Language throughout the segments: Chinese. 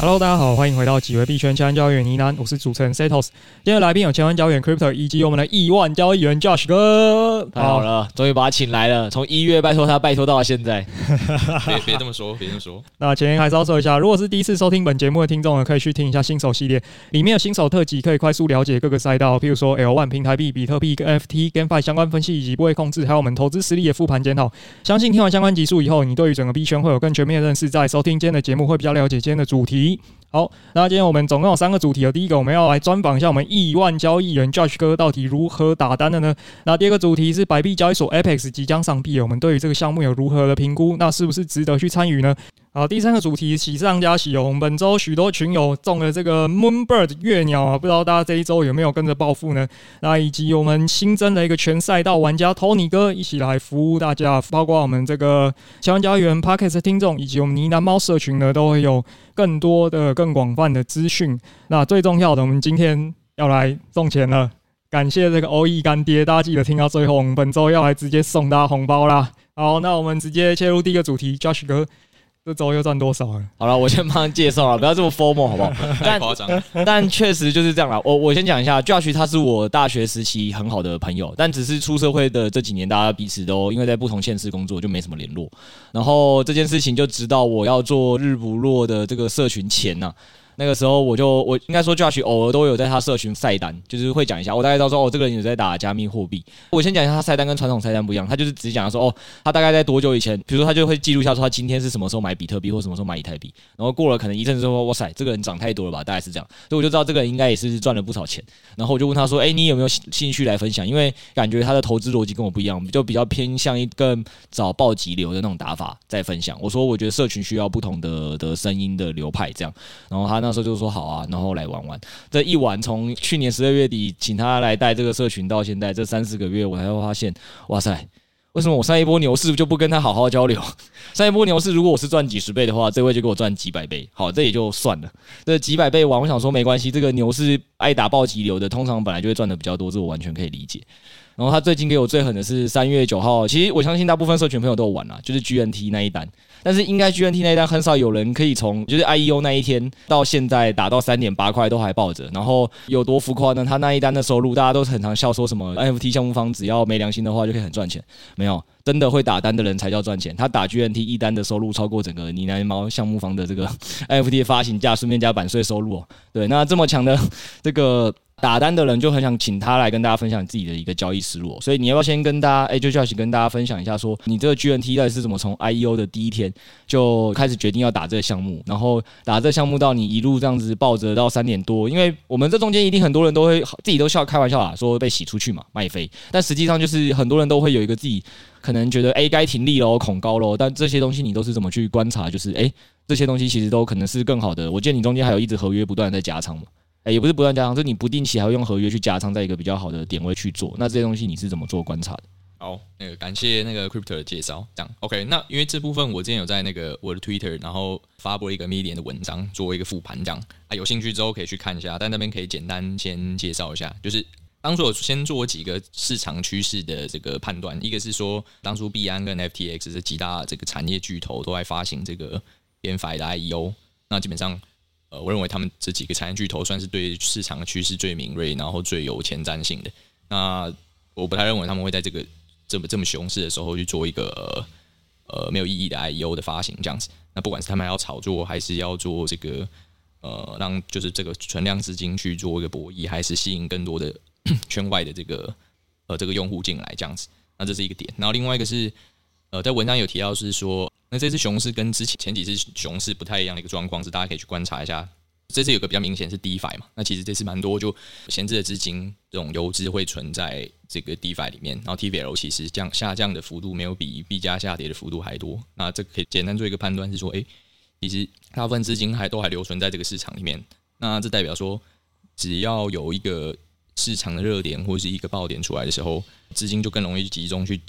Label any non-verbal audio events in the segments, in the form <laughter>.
Hello，大家好，欢迎回到几位币圈千万交易员呢喃，我是主持人 Setos。今天的来宾有千万交易员 Crypto 以及我们的亿万交易员 Josh 哥。太好了，终于把他请来了。从一月拜托他，拜托到了现在。<laughs> 别别这么说，别这么说。那前面还是要说一下，如果是第一次收听本节目的听众呢，可以去听一下新手系列，里面有新手特辑，可以快速了解各个赛道，譬如说 L1 平台币、比特币、跟 FT、GameFi 相关分析以及部位控制，还有我们投资实力的复盘检讨。相信听完相关集数以后，你对于整个币圈会有更全面的认识。在收听今天的节目，会比较了解今天的主题。好，那今天我们总共有三个主题哦。第一个，我们要来专访一下我们亿万交易员 Josh 哥到底如何打单的呢？那第二个主题是百币交易所 Apex 即将上币，我们对于这个项目有如何的评估？那是不是值得去参与呢？好，第三个主题喜上加喜哦。我们本周许多群友中了这个 Moonbird 月鸟啊，不知道大家这一周有没有跟着暴富呢？那以及我们新增的一个全赛道玩家 Tony 哥一起来服务大家，包括我们这个千万交易员 Podcast 听众以及我们呢喃猫社群呢，都会有更多的、更广泛的资讯。那最重要的，我们今天要来送钱了，感谢这个欧亿干爹，大家记得听到最后，我们本周要来直接送大家红包啦。好，那我们直接切入第一个主题，Josh 哥。这周又赚多少了？好了，我先帮他介绍了，不要这么 formal 好不好？<laughs> 太夸张。<laughs> 但确实就是这样了。我我先讲一下，Josh 他是我大学时期很好的朋友，但只是出社会的这几年，大家彼此都因为在不同县市工作，就没什么联络。然后这件事情就直到我要做日不落的这个社群前呐。那个时候我就我应该说，Josh 偶尔都有在他社群晒单，就是会讲一下。我大概知道说，哦，这个人有在打加密货币。我先讲一下他晒单跟传统晒单不一样，他就是只讲说，哦，他大概在多久以前，比如说他就会记录下说他今天是什么时候买比特币或什么时候买以太币，然后过了可能一阵之后，哇塞，这个人涨太多了吧，大概是这样。所以我就知道这个人应该也是赚了不少钱。然后我就问他说，哎，你有没有兴趣来分享？因为感觉他的投资逻辑跟我不一样，我们就比较偏向一个找暴击流的那种打法在分享。我说我觉得社群需要不同的的声音的流派这样。然后他那时候就说好啊。然后来玩玩，这一玩从去年十二月底请他来带这个社群到现在这三四个月，我才会发现，哇塞，为什么我上一波牛市就不跟他好好交流？上一波牛市如果我是赚几十倍的话，这位就给我赚几百倍，好，这也就算了。这几百倍玩，我想说没关系，这个牛市爱打暴击流的，通常本来就会赚的比较多，这我完全可以理解。然后他最近给我最狠的是三月九号，其实我相信大部分社群朋友都有玩啦，就是 GNT 那一单。但是应该 GNT 那一单很少有人可以从就是 IEO 那一天到现在打到三点八块都还抱着，然后有多浮夸呢？他那一单的收入大家都很常笑说什么 NFT 项目方只要没良心的话就可以很赚钱，没有，真的会打单的人才叫赚钱。他打 GNT 一单的收入超过整个呢喃猫项目方的这个 <laughs> NFT 发行价，顺便加版税收入哦。对，那这么强的这个。打单的人就很想请他来跟大家分享自己的一个交易思路，所以你要不要先跟大家，哎，就 Josh 跟大家分享一下，说你这个 GNT 到底是怎么从 IEO 的第一天就开始决定要打这个项目，然后打这项目到你一路这样子抱着到三点多，因为我们这中间一定很多人都会自己都笑开玩笑啊，说被洗出去嘛，卖飞，但实际上就是很多人都会有一个自己可能觉得哎该停利喽，恐高喽，但这些东西你都是怎么去观察？就是哎这些东西其实都可能是更好的。我见你中间还有一直合约不断在加仓嘛。哎，也不是不断加仓，就你不定期还会用合约去加仓，在一个比较好的点位去做。那这些东西你是怎么做观察的？好，那个感谢那个 Crypto 的介绍。这样 OK，那因为这部分我之前有在那个我的 Twitter，然后发布了一个 Medium 的文章，做一个复盘，这样啊，有兴趣之后可以去看一下。但那边可以简单先介绍一下，就是当初我先做几个市场趋势的这个判断，一个是说当初币安跟 FTX 这几大这个产业巨头都在发行这个 GameFi 的 IEO，那基本上。呃，我认为他们这几个产业巨头算是对市场的趋势最敏锐，然后最有前瞻性的。那我不太认为他们会在这个这么这么熊市的时候去做一个呃没有意义的 IEO 的发行这样子。那不管是他们要炒作，还是要做这个呃让就是这个存量资金去做一个博弈，还是吸引更多的 <clears throat> 圈外的这个呃这个用户进来这样子。那这是一个点。然后另外一个是呃在文章有提到是说。那这只熊市跟之前前几次熊市不太一样的一个状况是，大家可以去观察一下。这次有个比较明显是 DeFi 嘛，那其实这次蛮多就闲置的资金这种游资会存在这个 DeFi 里面，然后 TVL 其实降下降的幅度没有比币价下跌的幅度还多。那这可以简单做一个判断是说，诶，其实大部分资金还都还留存在这个市场里面。那这代表说，只要有一个市场的热点或者是一个爆点出来的时候，资金就更容易集中去。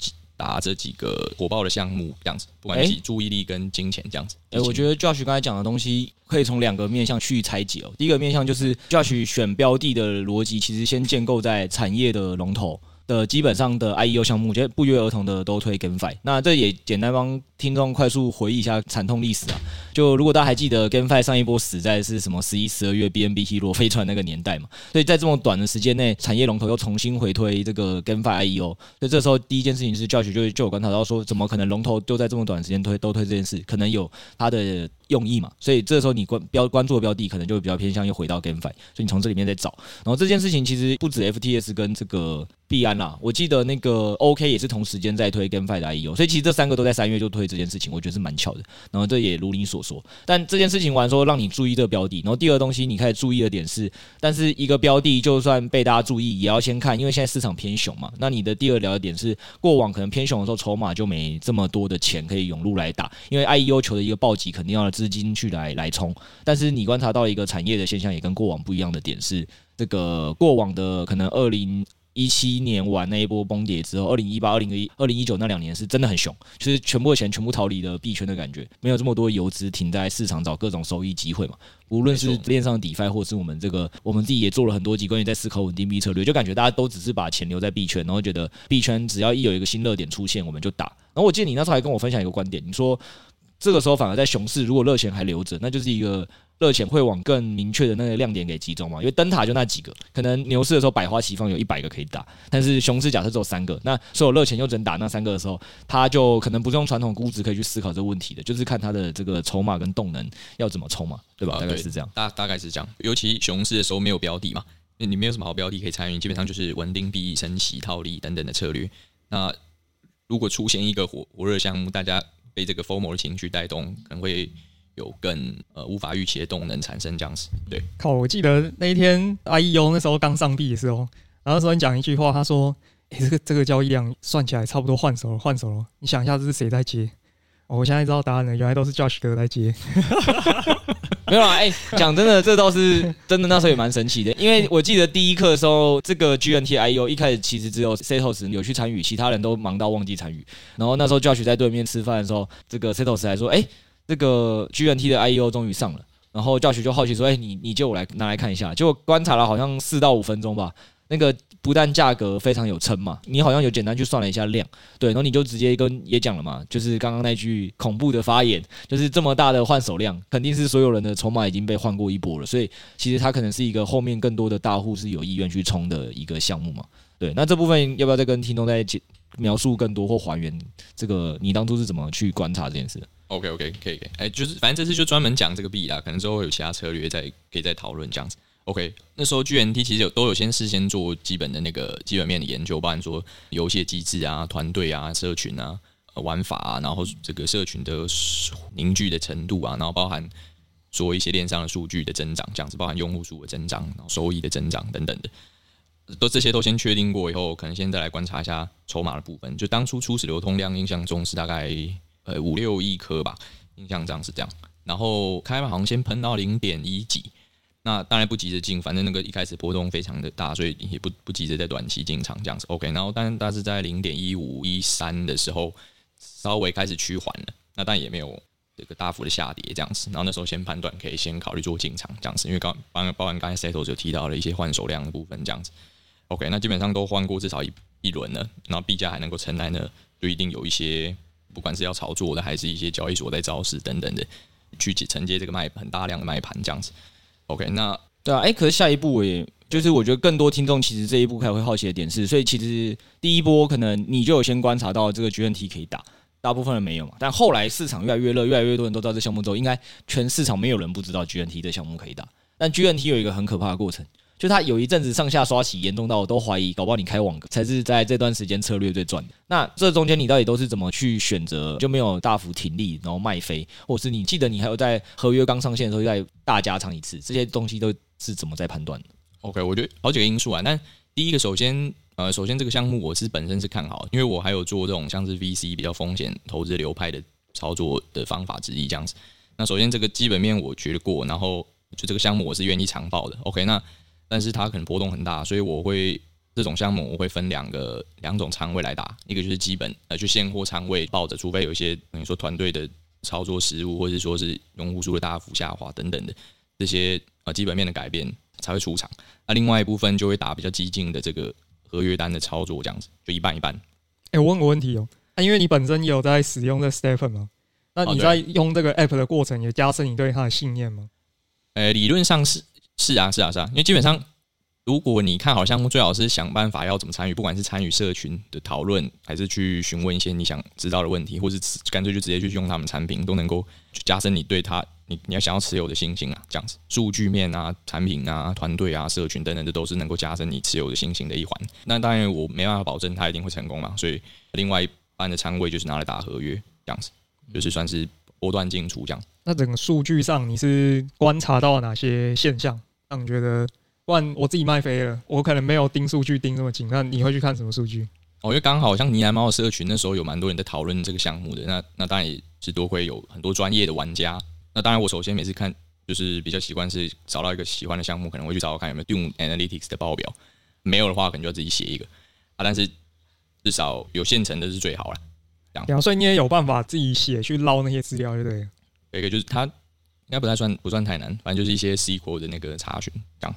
打这几个火爆的项目，这样子，不管是注意力跟金钱这样子。哎、欸，我觉得 Josh 刚才讲的东西可以从两个面向去拆解哦。第一个面向就是 Josh 选标的的逻辑，其实先建构在产业的龙头，的基本上的 IEO 项目，就不约而同的都推 GameFi。那这也简单帮听众快速回忆一下惨痛历史啊。就如果大家还记得 GameFi 上一波死在是什么十一、十二月 BNB 落飞船那个年代嘛，所以在这么短的时间内，产业龙头又重新回推这个 GameFi IEO。所以这时候第一件事情是，Josh 就就有观察到说，怎么可能龙头就在这么短时间推都推这件事，可能有他的用意嘛。所以这时候你关标关注的标的可能就会比较偏向又回到 GameFi，所以你从这里面再找。然后这件事情其实不止 FTS 跟这个。币安啦，我记得那个 OK 也是同时间在推 GameFi 的 IEO，所以其实这三个都在三月就推这件事情，我觉得是蛮巧的。然后这也如你所说，但这件事情完说让你注意这个标的，然后第二东西你开始注意的点是，但是一个标的就算被大家注意，也要先看，因为现在市场偏熊嘛。那你的第二聊的点是，过往可能偏熊的时候，筹码就没这么多的钱可以涌入来打，因为 IEO 求的一个暴击肯定要资金去来来冲。但是你观察到一个产业的现象，也跟过往不一样的点是，这个过往的可能二零。一七年完那一波崩跌之后，二零一八、二零一、二零一九那两年是真的很熊，就是全部的钱全部逃离了币圈的感觉，没有这么多游资停在市场找各种收益机会嘛。无论是链上的 DeFi，或是我们这个，我们自己也做了很多集关于在思考稳定币策略，就感觉大家都只是把钱留在币圈，然后觉得币圈只要一有一个新热点出现，我们就打。然后我记得你那时候还跟我分享一个观点，你说这个时候反而在熊市，如果热钱还留着，那就是一个。热钱会往更明确的那个亮点给集中嘛？因为灯塔就那几个，可能牛市的时候百花齐放，有一百个可以打，但是熊市假设只有三个，那所有热钱又只能打那三个的时候，他就可能不是用传统估值可以去思考这个问题的，就是看他的这个筹码跟动能要怎么冲嘛，对吧？大概是这样，大大概是这样。尤其熊市的时候没有标的嘛，你没有什么好标的可以参与，基本上就是稳定币、升息、套利等等的策略。那如果出现一个火火热项目，大家被这个 FOMO 的情绪带动，可能会。有更呃无法预期的动能产生这样子，对。靠，我记得那一天 IEO 那时候刚上币的时候，然后说你讲一句话，他说：“诶、欸，这个这个交易量算起来差不多换手了，换手了。”你想一下，这是谁在接？我现在知道答案了，原来都是 Josh 哥在接。<laughs> 没有啊，哎、讲真的，这倒是真的，那时候也蛮神奇的，因为我记得第一课的时候，这个 G N T I U 一开始其实只有 Setos 有去参与，其他人都忙到忘记参与。然后那时候教学在对面吃饭的时候，这个 Setos 还说：“哎、”这个 GNT 的 I U 终于上了，然后教学就好奇说：“哎，你你借我来拿来看一下。”结果观察了好像四到五分钟吧。那个不但价格非常有撑嘛，你好像有简单去算了一下量，对，然后你就直接跟也讲了嘛，就是刚刚那句恐怖的发言，就是这么大的换手量，肯定是所有人的筹码已经被换过一波了。所以其实它可能是一个后面更多的大户是有意愿去冲的一个项目嘛。对，那这部分要不要再跟听众再描述更多或还原这个你当初是怎么去观察这件事？OK OK 可以可以，哎，就是反正这次就专门讲这个币啦，可能之后有其他策略再可以再讨论这样子。OK，那时候 GNT 其实有都有先事先做基本的那个基本面的研究，包含说游戏机制啊、团队啊、社群啊、玩法啊，然后这个社群的凝聚的程度啊，然后包含说一些链上的数据的增长，这样子，包含用户数的增长、然后收益的增长等等的，都这些都先确定过以后，可能现在来观察一下筹码的部分。就当初初始流通量印象中是大概。呃，五六亿颗吧，印象这样是这样。然后开盘好像先喷到零点一几，那当然不急着进，反正那个一开始波动非常的大，所以也不不急着在短期进场这样子。OK，然后但大致在零点一五一三的时候，稍微开始趋缓了，那但也没有这个大幅的下跌这样子。然后那时候先判断可以先考虑做进场这样子，因为刚包包含刚才 Setos 就提到了一些换手量的部分这样子。OK，那基本上都换过至少一一轮了，然后币价还能够承担呢，就一定有一些。不管是要炒作的，还是一些交易所在造势等等的，去承接这个卖很大量的卖盘这样子。OK，那对啊，哎、可是下一步我也就是我觉得更多听众其实这一步开始会好奇的点是，所以其实第一波可能你就有先观察到这个 GNT 可以打，大部分人没有嘛。但后来市场越来越热，越来越多人都知道这项目之后，应该全市场没有人不知道 GNT 这项目可以打。但 GNT 有一个很可怕的过程。就他有一阵子上下刷起，严重到我都怀疑，搞不好你开网才是在这段时间策略最赚的。那这中间你到底都是怎么去选择？就没有大幅停利，然后卖飞，或是你记得你还有在合约刚上线的时候再大加仓一次，这些东西都是怎么在判断的？OK，我觉得好几个因素啊。那第一个，首先呃，首先这个项目我是本身是看好，因为我还有做这种像是 VC 比较风险投资流派的操作的方法之一这样子。那首先这个基本面我觉得过，然后就这个项目我是愿意长报的。OK，那。但是它可能波动很大，所以我会这种项目我会分两个两种仓位来打，一个就是基本呃就现货仓位抱着，除非有一些等于说团队的操作失误，或者说是用户数的大幅下滑等等的这些呃基本面的改变才会出场。那另外一部分就会打比较激进的这个合约单的操作这样子，就一半一半。哎、欸，我问个问题哦、喔，啊，因为你本身也有在使用这 Stephen 吗？那你在用这个 App 的过程，也加深你对它的信念吗？呃、欸，理论上是是啊是啊是啊，因为基本上。如果你看好项目，最好是想办法要怎么参与，不管是参与社群的讨论，还是去询问一些你想知道的问题，或是干脆就直接去用他们产品，都能够去加深你对他你你要想要持有的信心啊。这样子，数据面啊、产品啊、团队啊、社群等等，这都是能够加深你持有的信心的一环。那当然，我没办法保证他一定会成功嘛，所以另外一半的仓位就是拿来打合约，这样子，就是算是波段进出这样。那整个数据上，你是观察到哪些现象，让你觉得？不然我自己卖飞了，我可能没有盯数据盯这么紧。那你会去看什么数据？哦，因为刚好像呢喃猫的社群那时候有蛮多人在讨论这个项目的，那那当然也是多亏有很多专业的玩家。那当然我首先每次看就是比较习惯是找到一个喜欢的项目，可能会去找找看有没有 Dune Analytics 的报表，没有的话可能就要自己写一个啊。但是至少有现成的是最好了。这样，所以你也有办法自己写去捞那些资料，对不对？有一个就是它应该不太算不算太难，反正就是一些 SQL 的那个查询这样。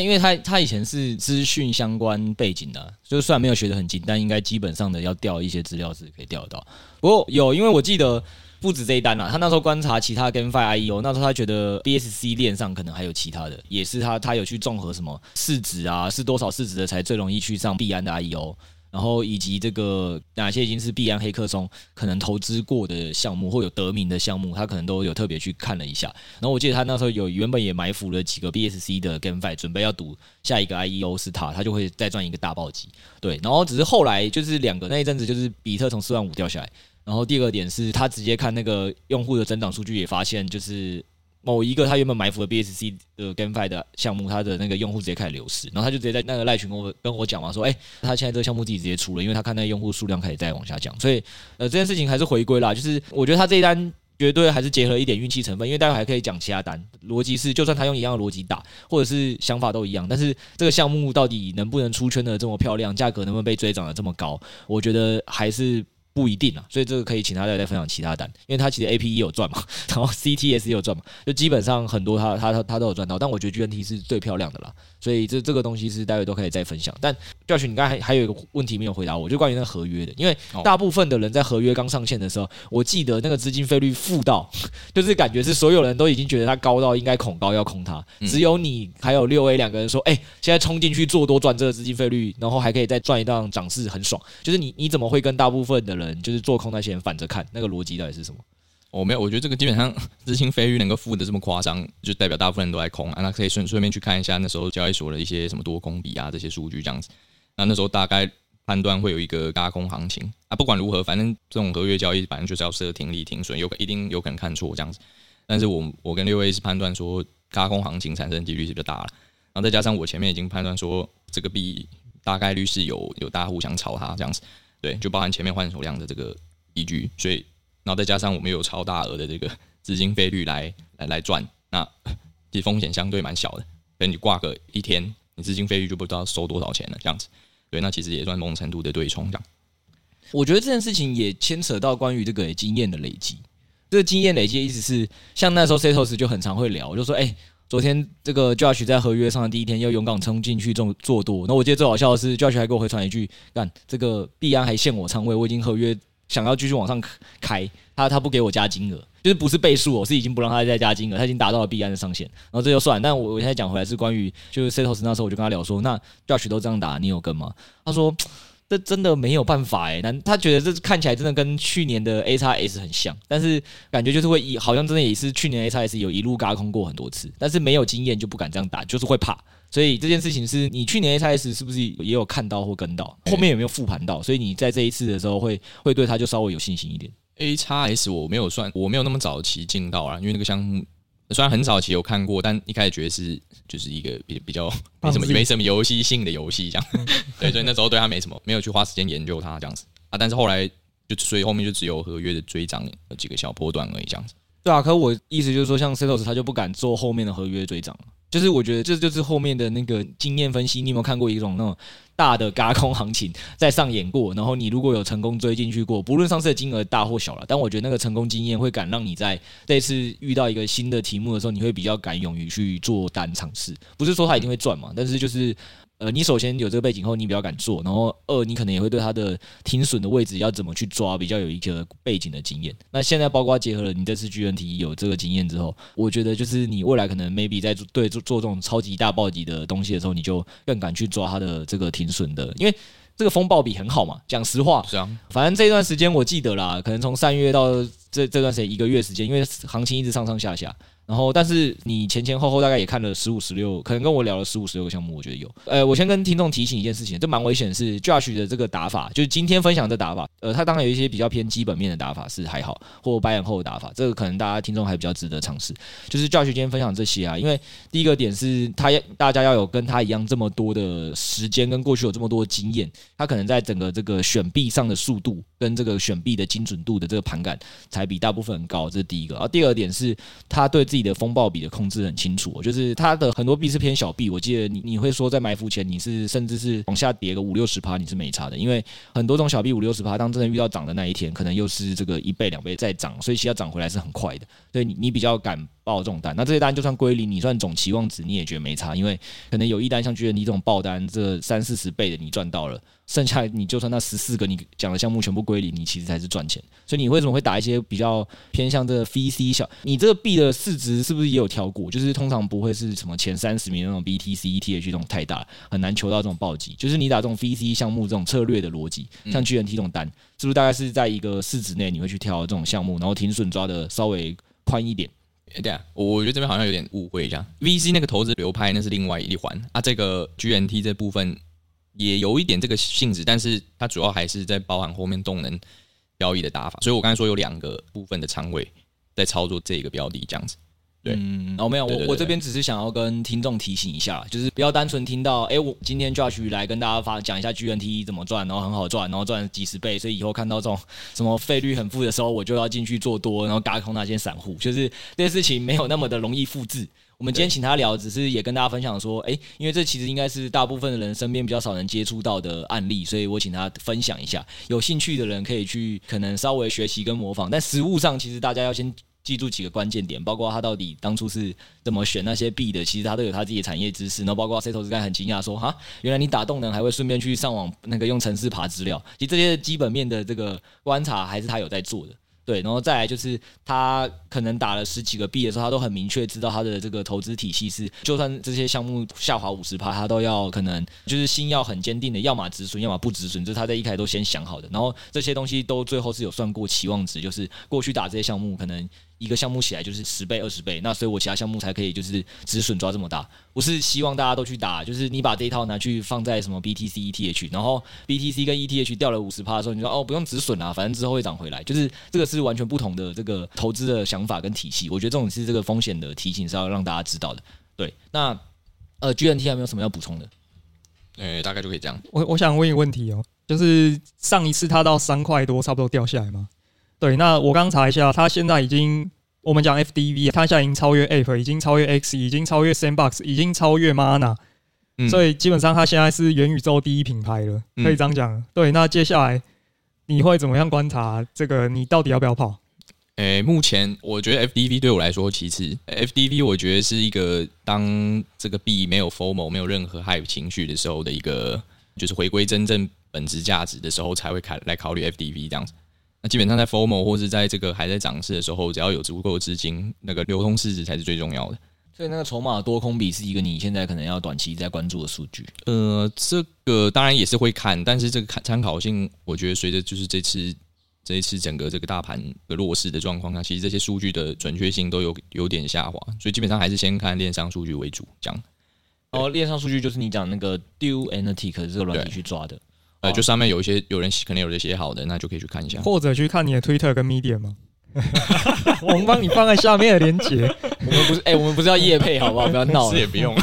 因为他他以前是资讯相关背景的，啊，就虽然没有学得很精，但应该基本上的要调一些资料是可以调得到。不过有，因为我记得不止这一单啊，他那时候观察其他跟 Fi I E O，那时候他觉得 BSC 链上可能还有其他的，也是他他有去综合什么市值啊，是多少市值的才最容易去上币安的 IEO。然后以及这个哪些已经是币安黑客松可能投资过的项目或有得名的项目，他可能都有特别去看了一下。然后我记得他那时候有原本也埋伏了几个 BSC 的 GameFi，准备要赌下一个 IEO 是他，他就会再赚一个大暴击。对，然后只是后来就是两个那一阵子就是比特从四万五掉下来，然后第二个点是他直接看那个用户的增长数据，也发现就是。某一个他原本埋伏的 BSC 的 GameFi 的项目，他的那个用户直接开始流失，然后他就直接在那个赖群跟我跟我讲嘛，说，哎，他现在这个项目自己直接出了，因为他看那个用户数量开始在往下降，所以呃这件事情还是回归啦，就是我觉得他这一单绝对还是结合一点运气成分，因为待会还可以讲其他单，逻辑是就算他用一样的逻辑打，或者是想法都一样，但是这个项目到底能不能出圈的这么漂亮，价格能不能被追涨的这么高，我觉得还是。不一定啊，所以这个可以请他再再分享其他单，因为他其实 A P 也有赚嘛，<laughs> 然后 CTS 也有赚嘛，就基本上很多他他他他都有赚到，但我觉得 GNT 是最漂亮的啦，所以这这个东西是待会都可以再分享。但 Josh，你刚才还还有一个问题没有回答我，就关于那个合约的，因为大部分的人在合约刚上线的时候，我记得那个资金费率负到，<laughs> 就是感觉是所有人都已经觉得它高到应该恐高要空它，只有你还有六 A 两个人说，哎，现在冲进去做多赚这个资金费率，然后还可以再赚一档涨势，很爽。就是你你怎么会跟大部分的人嗯就是做空那？些人反着看，那个逻辑到底是什么？我没有，我觉得这个基本上 <laughs> 资金飞鱼能够负的这么夸张，就代表大部分人都在空啊。那可以顺顺便去看一下那时候交易所的一些什么多空比啊这些数据这样子。那那时候大概判断会有一个轧空行情啊。不管如何，反正这种合约交易反正就是要设停利停损，有一定有可能看错这样子。但是我我跟六位是判断说轧空行情产生几率是比较大了，然后再加上我前面已经判断说这个币大概率是有有大户想炒它这样子，对，就包含前面换手量的这个。依据，所以，然后再加上我们有超大额的这个资金费率来来来赚，那其实风险相对蛮小的。所以你挂个一天，你资金费率就不知道收多少钱了，这样子。对，那其实也算某种程度的对冲这样。我觉得这件事情也牵扯到关于这个经验的累积。这个经验累积的意思是，像那时候 Setos 就很常会聊，就说，哎。昨天这个 Josh 在合约上的第一天要勇敢冲进去做做多，那我记得最好笑的是 Josh 还给我回传一句：“干这个币安还限我仓位，我已经合约想要继续往上开，他他不给我加金额，就是不是倍数，我是已经不让他再加金额，他已经达到了币安的上限，然后这就算。但我我现在讲回来是关于就是 Setos 那时候我就跟他聊说，那 Josh 都这样打，你有跟吗？他说。<tsk> <tsk> 这真的没有办法哎，但他觉得这看起来真的跟去年的 A 叉 S 很像，但是感觉就是会一好像真的也是去年 A 叉 S 有一路嘎空过很多次，但是没有经验就不敢这样打，就是会怕。所以这件事情是你去年 A 叉 S 是不是也有看到或跟到？后面有没有复盘到？所以你在这一次的时候会会对他就稍微有信心一点。A 叉 S 我没有算，我没有那么早期进到啊，因为那个项目。虽然很早期有看过，但一开始觉得是就是一个比比较 <laughs> 没什么没什么游戏性的游戏这样，<laughs> 对，所以那时候对他没什么，没有去花时间研究它这样子啊。但是后来就所以后面就只有合约的追涨几个小波段而已这样子。对啊，可我意思就是说，像 Setos 他就不敢做后面的合约追涨。就是我觉得这就是后面的那个经验分析。你有没有看过一种那种大的轧空行情在上演过？然后你如果有成功追进去过，不论上次的金额大或小了，但我觉得那个成功经验会敢让你在这次遇到一个新的题目的时候，你会比较敢勇于去做单尝试。不是说他一定会赚嘛，但是就是呃，你首先有这个背景后，你比较敢做，然后二，你可能也会对它的停损的位置要怎么去抓，比较有一个背景的经验。那现在包括结合了你这次 GNT 有这个经验之后，我觉得就是你未来可能 maybe 在做对做做这种超级大暴击的东西的时候，你就更敢去抓它的这个停损的，因为这个风暴比很好嘛。讲实话，是啊，反正这段时间我记得啦，可能从三月到这这段时间一个月时间，因为行情一直上上下下。然后，但是你前前后后大概也看了十五十六，可能跟我聊了十五十六个项目，我觉得有。呃，我先跟听众提醒一件事情，这蛮危险的是 Josh 的这个打法，就是今天分享的打法。呃，他当然有一些比较偏基本面的打法是还好，或 buy and hold 的打法，这个可能大家听众还比较值得尝试。就是 Josh 今天分享这些啊，因为第一个点是他大家要有跟他一样这么多的时间，跟过去有这么多的经验，他可能在整个这个选币上的速度跟这个选币的精准度的这个盘感才比大部分高，这是第一个。然后第二点是他对自己的风暴比的控制很清楚，就是它的很多币是偏小币。我记得你你会说在埋伏前你是甚至是往下跌个五六十趴你是没差的，因为很多种小币五六十趴，当真的遇到涨的那一天，可能又是这个一倍两倍再涨，所以其实要涨回来是很快的。所以你你比较敢报这种单，那这些单就算归零，你算总期望值你也觉得没差，因为可能有一单像觉得你这种爆单，这三四十倍的你赚到了。剩下你就算那十四个你讲的项目全部归零，你其实才是赚钱。所以你为什么会打一些比较偏向这个 VC 小？你这个币的市值是不是也有挑过？就是通常不会是什么前三十名那种 BTC、ETH 这种太大，很难求到这种暴击。就是你打这种 VC 项目这种策略的逻辑，像 GNT 这种单，是不是大概是在一个市值内你会去挑这种项目，然后停损抓的稍微宽一点？对啊，我觉得这边好像有点误会一下。VC 那个投资流派那是另外一环啊，这个 GNT 这部分。也有一点这个性质，但是它主要还是在包含后面动能交易的打法，所以我刚才说有两个部分的仓位在操作这个标的这样子。对，嗯，哦，没有，我我这边只是想要跟听众提醒一下，就是不要单纯听到，哎，我今天 Josh 来跟大家发讲一下 GNT 怎么赚，然后很好赚，然后赚几十倍，所以以后看到这种什么费率很负的时候，我就要进去做多，然后嘎空那些散户，就是这些事情没有那么的容易复制。我们今天请他聊，只是也跟大家分享说，哎，因为这其实应该是大部分的人身边比较少能接触到的案例，所以我请他分享一下。有兴趣的人可以去可能稍微学习跟模仿，但实务上其实大家要先记住几个关键点，包括他到底当初是怎么选那些币的，其实他都有他自己的产业知识。然后包括 C 投资刚很惊讶说，哈，原来你打动能还会顺便去上网那个用程式爬资料，其实这些基本面的这个观察还是他有在做的。对，然后再来就是他可能打了十几个币的时候，他都很明确知道他的这个投资体系是，就算这些项目下滑五十趴，他都要可能就是心要很坚定的，要么止损，要么不止损，这是他在一开始都先想好的。然后这些东西都最后是有算过期望值，就是过去打这些项目可能。一个项目起来就是十倍、二十倍，那所以我其他项目才可以就是止损抓这么大。我是希望大家都去打，就是你把这一套拿去放在什么 BTC、ETH，然后 BTC 跟 ETH 掉了五十趴的时候，你说哦不用止损啊，反正之后会涨回来。就是这个是完全不同的这个投资的想法跟体系。我觉得这种是这个风险的提醒是要让大家知道的。对，那呃 GNT 还有没有什么要补充的？呃，大概就可以这样。我我想问一个问题哦，就是上一次它到三块多，差不多掉下来吗？对，那我刚查一下，它现在已经，我们讲 FDV，它现在已经超越 App，已经超越 X，已经超越 Sandbox，已经超越 Mana，嗯，所以基本上它现在是元宇宙第一品牌了，可以这样讲。嗯。对，那接下来你会怎么样观察这个？你到底要不要跑？诶、欸，目前我觉得 FDV 对我来说，其次，FDV 我觉得是一个当这个币没有 FOMO，没有任何 hype 情绪的时候的一个，就是回归真正本质价值的时候才会开来考虑 FDV 这样子。那基本上在 formal 或是在这个还在涨势的时候，只要有足够的资金，那个流通市值才是最重要的。所以那个筹码多空比是一个你现在可能要短期在关注的数据。呃，这个当然也是会看，但是这个看参考性，我觉得随着就是这次这一次整个这个大盘的弱势的状况下，其实这些数据的准确性都有有点下滑，所以基本上还是先看链上数据为主。这样。哦，链上数据就是你讲那个 Do Analytics 这个软体去抓的。呃，就上面有一些有人可能有人写好的，那就可以去看一下，或者去看你的 Twitter 跟 Medium 吗？<laughs> 我们帮你放在下面的链接。<laughs> 我们不是，哎、欸，我们不是要夜配，好不好？不要闹了，<laughs> 是也不用，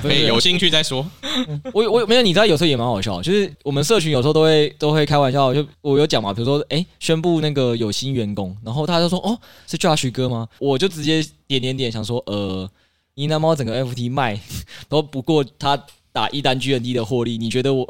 可以有兴趣再说。我我没有，你知道有时候也蛮好笑，就是我们社群有时候都会都会开玩笑，就我有讲嘛，比如说，哎、欸，宣布那个有新员工，然后他就说，哦，是 Josh 哥吗？我就直接点点点，想说，呃，你那猫整个 FT 卖都不过他打一单 GND 的获利，你觉得我？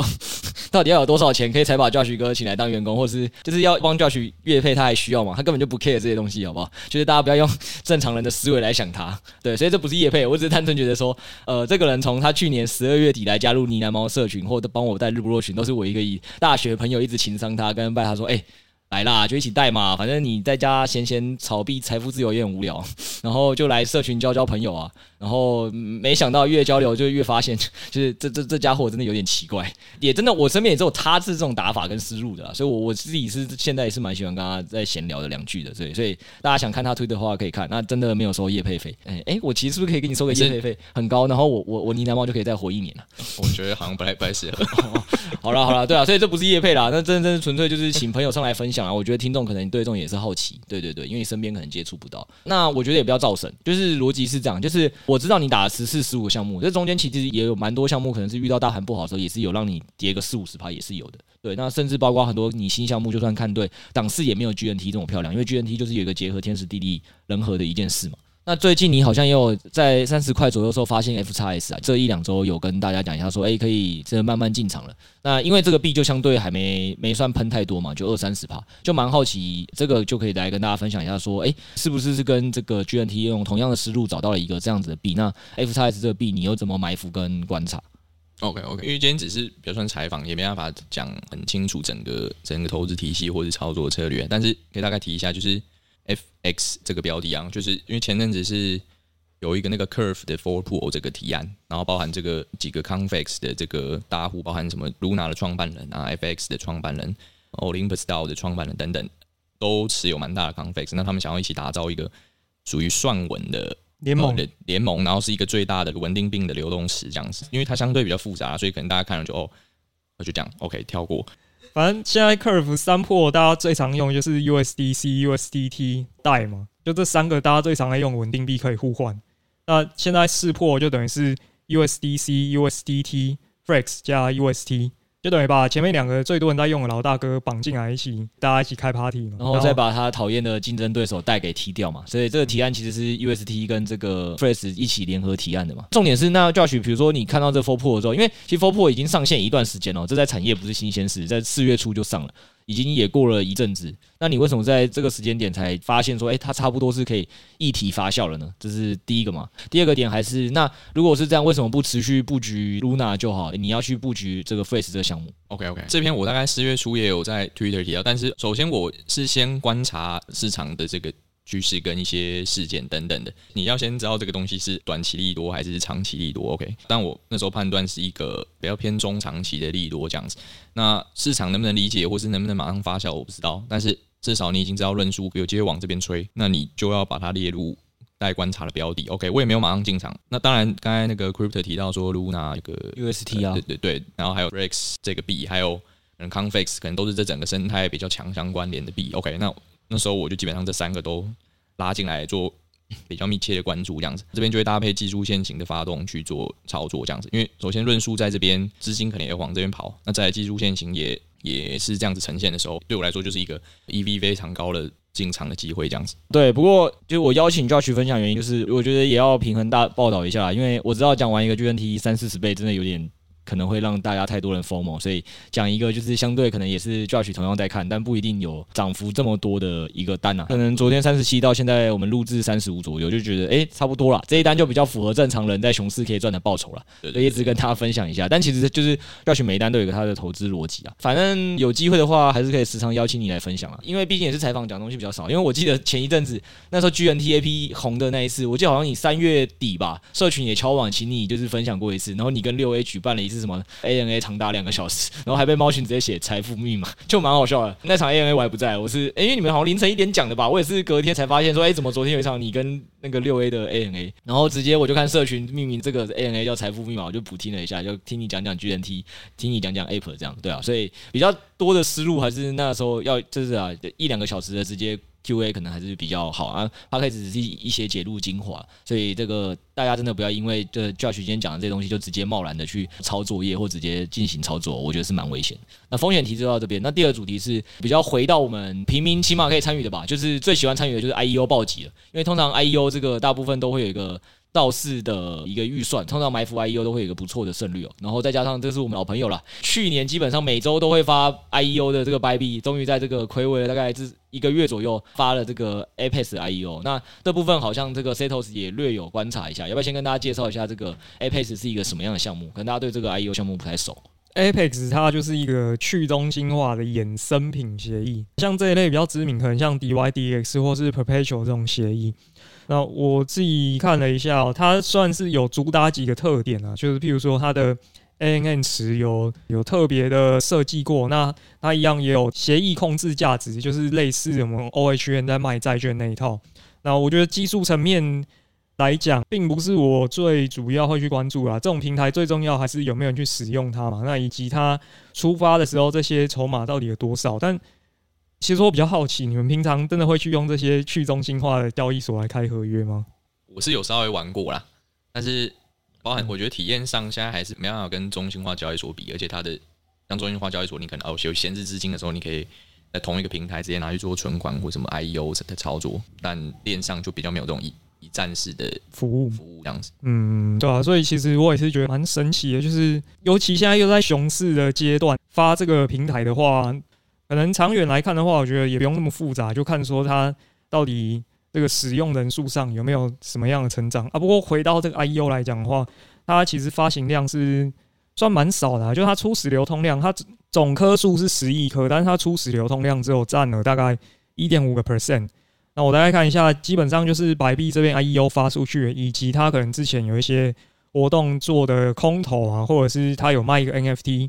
到底要有多少钱可以才把 Josh 哥请来当员工，或是就是要帮 Josh 业配，他还需要吗？他根本就不 care 这些东西，好不好？就是大家不要用 <laughs> 正常人的思维来想他，对，所以这不是叶配，我只是单纯觉得说，呃，这个人从他去年十二月底来加入呢喃猫社群，或者帮我带日不落群，都是我一个以大学朋友一直情商他，跟拜他说，哎、来啦，就一起带嘛，反正你在家闲闲炒币，财富自由也很无聊，<laughs> 然后就来社群交交朋友啊。然后没想到越交流就越发现，<laughs> 就是这这这家伙真的有点奇怪，也真的我身边也只有他是这种打法跟思路的啦，所以我我自己是现在也是蛮喜欢跟他在闲聊的两句的，所以所以大家想看他推的话可以看，那真的没有收叶配费，哎哎，我其实是不是可以给你收个叶配费很高，然后我我我呢喃猫就可以再活一年了？我觉得好像不太不太适合。<laughs> 好了好了，对啊，所以这不是叶配啦，那真的真的纯粹就是请朋友上来分享啊，我觉得听众可能对这种也是好奇，对对对，因为你身边可能接触不到，那我觉得也不要造神，就是逻辑是这样，就是我知道你打了十四十五个项目，这中间其实也有蛮多项目，可能是遇到大盘不好的时候，也是有让你跌个四五十趴，也是有的。对，那甚至包括很多你新项目，就算看对档次，也没有 GNT 这么漂亮，因为 GNT 就是有一个结合天时地利人和的一件事嘛。那最近你好像也有在三十块左右时候发现 FXS 啊，这一两周有跟大家讲一下说，哎，可以真的慢慢进场了。那因为这个币就相对还没没算喷太多嘛，就二三十趴，就蛮好奇这个就可以来跟大家分享一下说，哎，是不是是跟这个 GNT 用同样的思路找到了一个这样子的币？那 FXS 这个币你又怎么埋伏跟观察？OK OK，因为今天只是比较算采访，也没办法讲很清楚整个整个投资体系或是操作策略，但是可以大概提一下，就是。FX 这个标的啊，就是因为前阵子是有一个那个 Curve 的 Four Pool 这个提案，然后包含这个几个 Confex 的这个大户，包含什么 Luna 的创办人啊，FX 的创办人，Olympus DAO 的创办人等等，都持有蛮大的 Confex。那他们想要一起打造一个属于算稳的联盟的联盟，然后是一个最大的稳定币的流动池这样子。因为它相对比较复杂，所以可能大家看了就哦，那就这样 OK 跳过。反正现在 Curve 三破，大家最常用就是 USDC、USDT 带嘛，就这三个大家最常在用稳定币可以互换。那现在四破就等于是 USDC、USDT、Frax 加 UST。就等于把前面两个最多人在用的老大哥绑进来一起，大家一起开 party，然后再把他讨厌的竞争对手带给踢掉嘛。所以这个提案其实是 UST 跟这个 Fresh 一起联合提案的嘛。重点是那 Josh，比如说你看到这 Four Pro 的时候，因为其实 Four Pro 已经上线一段时间了，这在产业不是新鲜事，在四月初就上了。已经也过了一阵子，那你为什么在这个时间点才发现说，哎、它差不多是可以一体发酵了呢？这是第一个嘛。第二个点还是，那如果是这样，为什么不持续布局 Luna 就好？你要去布局这个 Face 这个项目？OK OK，这篇我大概十月初也有在 Twitter 提到，但是首先我是先观察市场的这个。趋势跟一些事件等等的，你要先知道这个东西是短期利多还是长期利多。OK，但我那时候判断是一个比较偏中长期的利多这样子。那市场能不能理解，或是能不能马上发酵，我不知道。但是至少你已经知道论述有机会往这边吹，那你就要把它列入待观察的标的。OK，我也没有马上进场。那当然，刚才那个 Crypto 提到说 Luna 这个 UST 啊，对对对，然后还有 Rex 这个币，还有可能 Confex 可能都是这整个生态比较强相关联的币。OK，那。那时候我就基本上这三个都拉进来做比较密切的关注，这样子，这边就会搭配技术线型的发动去做操作，这样子。因为首先论述在这边，资金可能也往这边跑，那在技术线型也也是这样子呈现的时候，对我来说就是一个 EV 非常高的进场的机会，这样子。对，不过就我邀请 Josh 分享原因，就是我觉得也要平衡大报道一下，因为我知道讲完一个 GNT 三四十倍，真的有点。可能会让大家太多人 FOMO，所以讲一个就是相对可能也是 Josh 同样在看，但不一定有涨幅这么多的一个单啊。可能昨天三十七到现在我们录制三十五左右，就觉得哎、欸、差不多了，这一单就比较符合正常人在熊市可以赚的报酬了。所以一直跟大家分享一下。但其实就是 Josh 每一单都有一个他的投资逻辑啊。反正有机会的话，还是可以时常邀请你来分享啊。因为毕竟也是采访，讲东西比较少。因为我记得前一阵子那时候 GNTAP 红的那一次，我记得好像你三月底吧，社群也敲网请你就是分享过一次，然后你跟六 A 举办了一次什么 ANA。长达两个小时，然后还被猫群直接写财富密码，就蛮好笑的。那场 ANA 我还不在，我是哎、因为你们好像凌晨一点讲的吧？我也是隔天才发现说，哎、怎么昨天有一场你跟那个六 A 的 ANA，然后直接我就看社群命名这个 ANA 叫财富密码，我就补听了一下，就听你讲讲 GNT，听你讲讲 Ape 这样，对啊，所以比较多的思路还是那时候要就是啊一两个小时的直接。Q&A 可能还是比较好啊，它可以只是一些解录精华，所以这个大家真的不要因为这 Josh 今天讲的这些东西就直接贸然的去抄作业或直接进行操作，我觉得是蛮危险。那风险提示到这边，那第二主题是比较回到我们平民起码可以参与的吧，就是最喜欢参与的就是 IEO 暴击了，因为通常 IEO 这个大部分都会有一个到四的一个预算，通常埋伏 IEO 都会有一个不错的胜率哦。然后再加上这是我们老朋友了，去年基本上每周都会发 IEO 的这个 buy 币，终于在这个亏位了大概是一个月左右发了这个 Apex IEO。那这部分好像这个 Setos 也略有观察一下，要不要先跟大家介绍一下这个 Apex 是一个什么样的项目？可能大家对这个 IEO 项目不太熟。Apex 它就是一个去中心化的衍生品协议，像这一类比较知名，可能像 DYDX 或是 Perpetual 这种协议。那我自己看了一下喔，它算是有主打几个特点啊，就是譬如说它的 ANN 池有有特别的设计过，那它一样也有协议控制价值，就是类似我们 OHN 在卖债券那一套。那我觉得技术层面。来讲，并不是我最主要会去关注啦。这种平台最重要还是有没有人去使用它嘛？那以及它出发的时候，这些筹码到底有多少？但其实我比较好奇，你们平常真的会去用这些去中心化的交易所来开合约吗？我是有稍微玩过啦，但是包含我觉得体验上现在还是没办法跟中心化交易所比，而且它的像中心化交易所，你可能哦有闲置资金的时候，你可以在同一个平台直接拿去做存款或什么 IEO 的操作，但链上就比较没有这种一一站式的服务服务这样子，嗯，对啊，所以其实我也是觉得蛮神奇的，就是尤其现在又在熊市的阶段发这个平台的话，可能长远来看的话，我觉得也不用那么复杂，就看说它到底这个使用人数上有没有什么样的成长啊。不过回到这个 IEO 来讲的话，它其实发行量是算蛮少的啊，就它初始流通量，它总颗数是十亿颗，但是它初始流通量只有占了大概一点五个 percent。那我大概看一下，基本上就是白币这边 IEO 发出去，以及它可能之前有一些活动做的空投啊，或者是它有卖一个 NFT。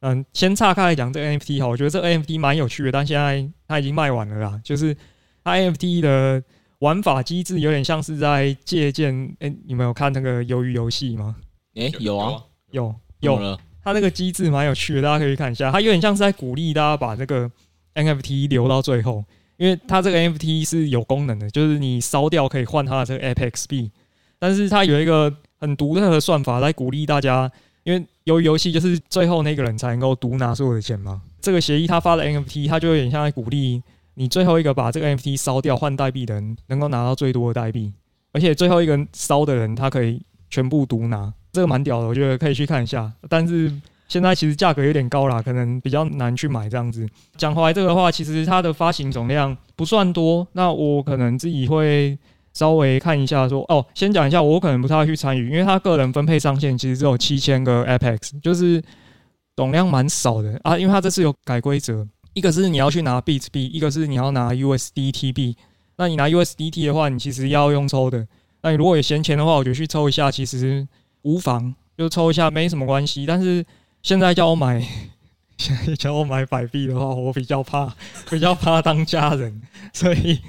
嗯，先岔开来讲这个 NFT 哈，我觉得这个 NFT 蛮有趣的，但现在它已经卖完了啦。就是它 NFT 的玩法机制有点像是在借鉴，哎、欸，你们有看那个鱿鱼游戏吗？哎、欸，有啊，有有。它那个机制蛮有趣的，大家可以看一下。它有点像是在鼓励大家把这个 NFT 留到最后。因为它这个 NFT 是有功能的，就是你烧掉可以换它的这个 Apex 币，但是它有一个很独特的算法来鼓励大家，因为由于游戏就是最后那个人才能够独拿所有的钱嘛。这个协议他发的 NFT，他就有点像在鼓励你最后一个把这个 NFT 烧掉换代币的人能够拿到最多的代币，而且最后一个烧的人他可以全部独拿，这个蛮屌的，我觉得可以去看一下。但是。现在其实价格有点高啦，可能比较难去买这样子。讲回来这个的话，其实它的发行总量不算多，那我可能自己会稍微看一下说，哦，先讲一下，我可能不太会去参与，因为他个人分配上限其实只有七千个 Apex，就是总量蛮少的啊。因为他这次有改规则，一个是你要去拿 Beats 币，一个是你要拿 USDT 币。那你拿 USDT 的话，你其实要用抽的。那你如果有闲钱的话，我就去抽一下其实无妨，就抽一下没什么关系，但是。现在叫我买，现在叫我买百币的话，我比较怕，比较怕当家人。所以，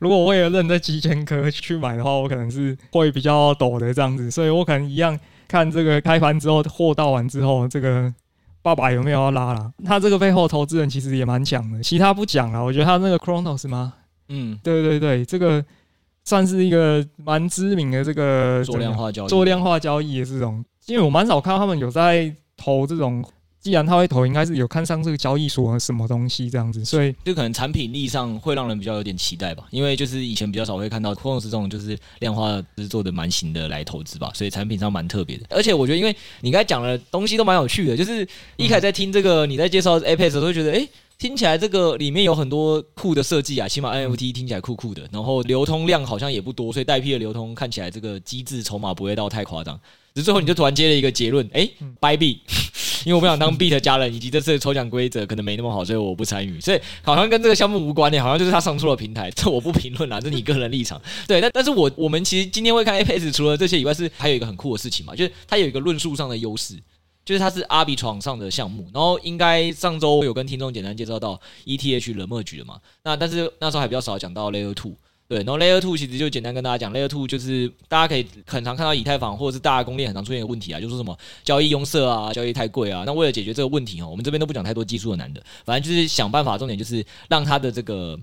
如果为了认这几千颗去买的话，我可能是会比较抖的这样子。所以我可能一样看这个开盘之后，货到完之后，这个爸爸有没有要拉了？他这个背后投资人其实也蛮强的。其他不讲了，我觉得他那个 Chronos 吗？嗯，对对对，这个算是一个蛮知名的这个做量化交易，做量化交易的这种，因为我蛮少看到他们有在。投这种，既然他会投，应该是有看上这个交易所什么东西这样子，所以就可能产品力上会让人比较有点期待吧。因为就是以前比较少会看到 Cronos 这种就是量化是做的蛮行的来投资吧，所以产品上蛮特别的。而且我觉得，因为你刚才讲的东西都蛮有趣的，就是一开始在听这个你在介绍 Apex 的时候，会觉得诶、欸，听起来这个里面有很多酷的设计啊，起码 NFT 听起来酷酷的，然后流通量好像也不多，所以代币的流通看起来这个机制筹码不会到太夸张。只是最后你就突然接了一个结论，哎、欸，掰币，因为我不想当币的家人，以及这次的抽奖规则可能没那么好，所以我不参与。所以好像跟这个项目无关的，好像就是他上错了平台，这我不评论啦，这你个人立场。对，但但是我我们其实今天会看 Apex，除了这些以外，是还有一个很酷的事情嘛，就是它有一个论述上的优势，就是它是阿比床上的项目。然后应该上周有跟听众简单介绍到 ETH 冷 merge 了嘛，那但是那时候还比较少讲到 Layer Two。对，然后 Layer Two 其实就简单跟大家讲，Layer Two 就是大家可以很常看到以太坊或者是大公链很常出现的问题啊，就是什么交易拥塞啊，交易太贵啊。那为了解决这个问题哦，我们这边都不讲太多技术的难的，反正就是想办法，重点就是让它的这个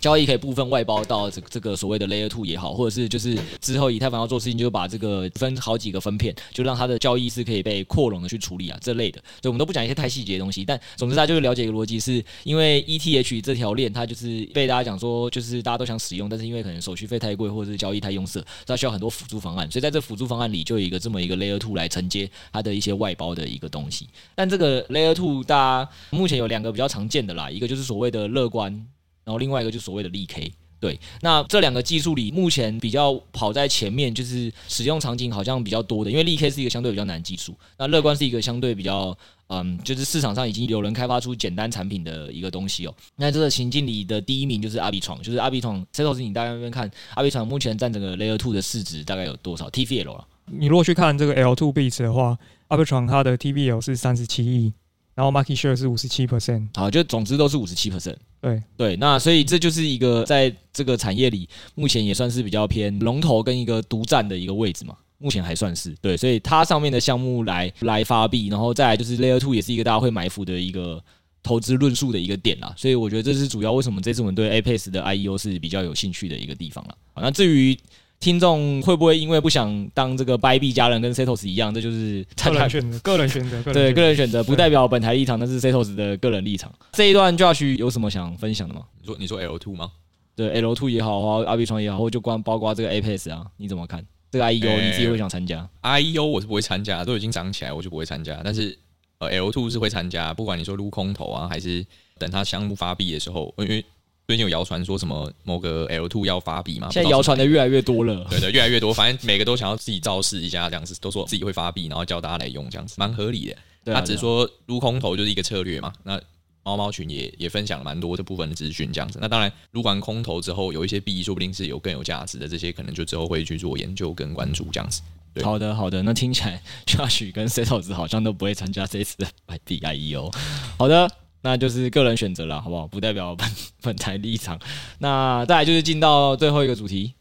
交易可以部分外包到这这个所谓的 Layer Two 也好，或者是就是之后以太坊要做事情，就把这个分好几个分片，就让它的交易是可以被扩容的去处理啊这类的。所以我们都不讲一些太细节的东西，但总之大家就是了解一个逻辑，是因为 ETH 这条链它就是被大家讲说就是大家都想使用，但是因为可能手续费太贵或者是交易太用色，它需要很多辅助方案，所以在这辅助方案里就有一个这么一个 Layer Two 来承接它的一些外包的一个东西。但这个 Layer Two 大家目前有两个比较常见的啦，一个就是所谓的乐观，然后另外一个就所谓的力 K。对，那这两个技术里，目前比较跑在前面，就是使用场景好像比较多的，因为力 K 是一个相对比较难技术，那乐观是一个相对比较，嗯，就是市场上已经有人开发出简单产品的一个东西哦。那这个情境里的第一名就是阿比床，就是阿比床，Setos 你大概那边看，阿比床目前占整个 Layer Two 的市值大概有多少？TVL 了？你如果去看这个 L2Bits 的话，阿比床它的 TVL 是三十七亿。然后 market share 是五十七 percent，好，就总之都是五十七 percent。对对，那所以这就是一个在这个产业里，目前也算是比较偏龙头跟一个独占的一个位置嘛。目前还算是对，所以它上面的项目来来发币，然后再来就是 Layer Two 也是一个大家会埋伏的一个投资论述的一个点啦。所以我觉得这是主要为什么这次我们对 Apex 的 IEO 是比较有兴趣的一个地方了。好，那至于。听众会不会因为不想当这个 Bybit 家人跟 Setos 一样，这就是个人选择，个人选择，对个人选择，不代表本台立场，那是 Setos 的个人立场。这一段 Josh 有什么想分享的吗？你说你说 L two 吗？对 L two 也好，或阿比创也好，或就光包括这个 Apex 啊，你怎么看？这个 IEO 你自己会想参加？IEO 我是不会参加，都已经涨起来，我就不会参加。但是呃 L two 是会参加，不管你说撸空投啊，还是等它项目发币的时候，因为。最近有谣传说什么某个 L two 要发币嘛？现在谣传的越来越多了。对对，越来越多，反正每个都想要自己造势一下，这样子都说自己会发币，然后叫大家来用，这样子蛮合理的。他、啊啊、只是说撸空投就是一个策略嘛。那猫猫群也也分享了蛮多这部分的资讯，这样子。那当然撸完空投之后，有一些币说不定是有更有价值的，这些可能就之后会去做研究跟关注，这样子。好的好的，那听起来 Josh 跟 Setos 好像都不会参加这次的 Bybit IEO。好的。那就是个人选择了，好不好？不代表本本台立场。那再来就是进到最后一个主题。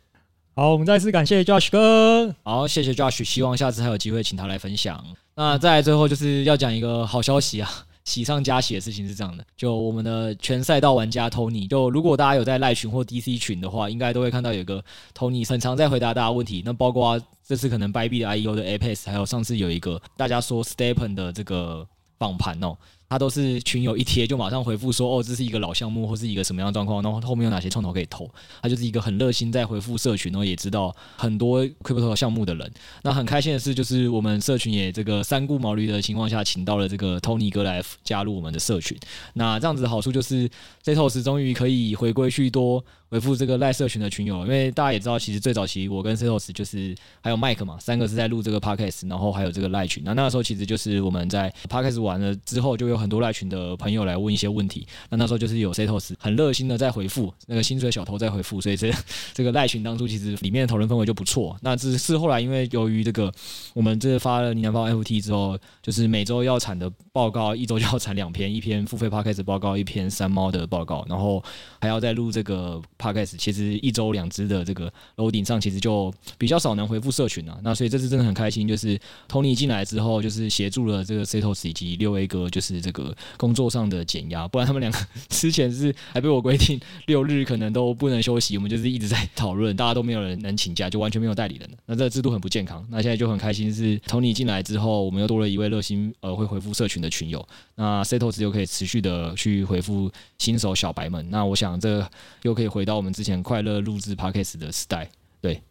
好，我们再次感谢 Josh 哥。好，谢谢 Josh，希望下次还有机会请他来分享。那再来最后就是要讲一个好消息啊，喜上加喜的事情是这样的，就我们的全赛道玩家 Tony，就如果大家有在赖群或 DC 群的话，应该都会看到有个 Tony 很常在回答大家问题。那包括这次可能 Bybit 的 IEO 的 Apex，还有上次有一个大家说 Stepen 的这个访盘哦。他都是群友一贴就马上回复说，哦，这是一个老项目或是一个什么样的状况，然后后面有哪些创投可以投。他就是一个很热心在回复社群，然后也知道很多 crypto 项目的人。那很开心的是，就是我们社群也这个三顾茅庐的情况下，请到了这个 Tony 哥来加入我们的社群。那这样子的好处就是，Setos 终于可以回归去多。回复这个赖社群的群友，因为大家也知道，其实最早期我跟 Setos 就是还有 Mike 嘛，三个是在录这个 Podcast，然后还有这个赖群。那那个时候其实就是我们在 Podcast 完了之后，就有很多赖群的朋友来问一些问题。那那时候就是有 Setos 很热心的在回复，那个薪水小偷在回复，所以这 <laughs> 这个赖群当初其实里面的讨论氛围就不错。那只是后来因为由于这个我们这发了呢喃包 FT 之后，就是每周要产的报告，一周就要产两篇，一篇付费 Podcast 报告，一篇三猫的报告，然后还要再录这个。Podcast 其实一周两支的这个楼顶上，其实就比较少能回复社群啊。那所以这次真的很开心，就是 Tony 进来之后，就是协助了这个 Setos 以及六 A 哥，就是这个工作上的减压。不然他们两个 <laughs> 之前是还被我规定六日可能都不能休息，我们就是一直在讨论，大家都没有人能请假，就完全没有代理人。那这个制度很不健康。那现在就很开心，是 Tony 进来之后，我们又多了一位热心呃会回复社群的群友。那 Setos 又可以持续的去回复新手小白们。那我想这又可以回到。我们之前快乐录制 Podcast 的时代，对，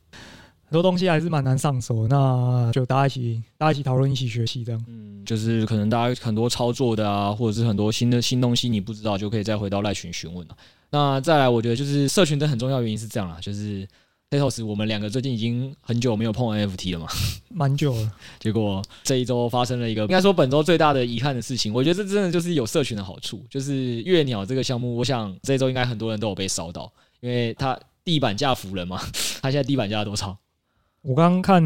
多东西还是蛮难上手，那就大家一起，大家一起讨论，一起学习，这样。嗯，就是可能大家很多操作的啊，或者是很多新的新东西你不知道，就可以再回到赖群询问了。那再来，我觉得就是社群的很重要原因是这样啦，就是 Setos 我们两个最近已经很久没有碰 NFT 了嘛，<laughs> 蛮久了。结果这一周发生了一个，应该说本周最大的遗憾的事情，我觉得这真的就是有社群的好处，就是月鸟这个项目，我想这一周应该很多人都有被烧到。因为它地板价服人嘛，<laughs> 它现在地板价多少？我刚刚看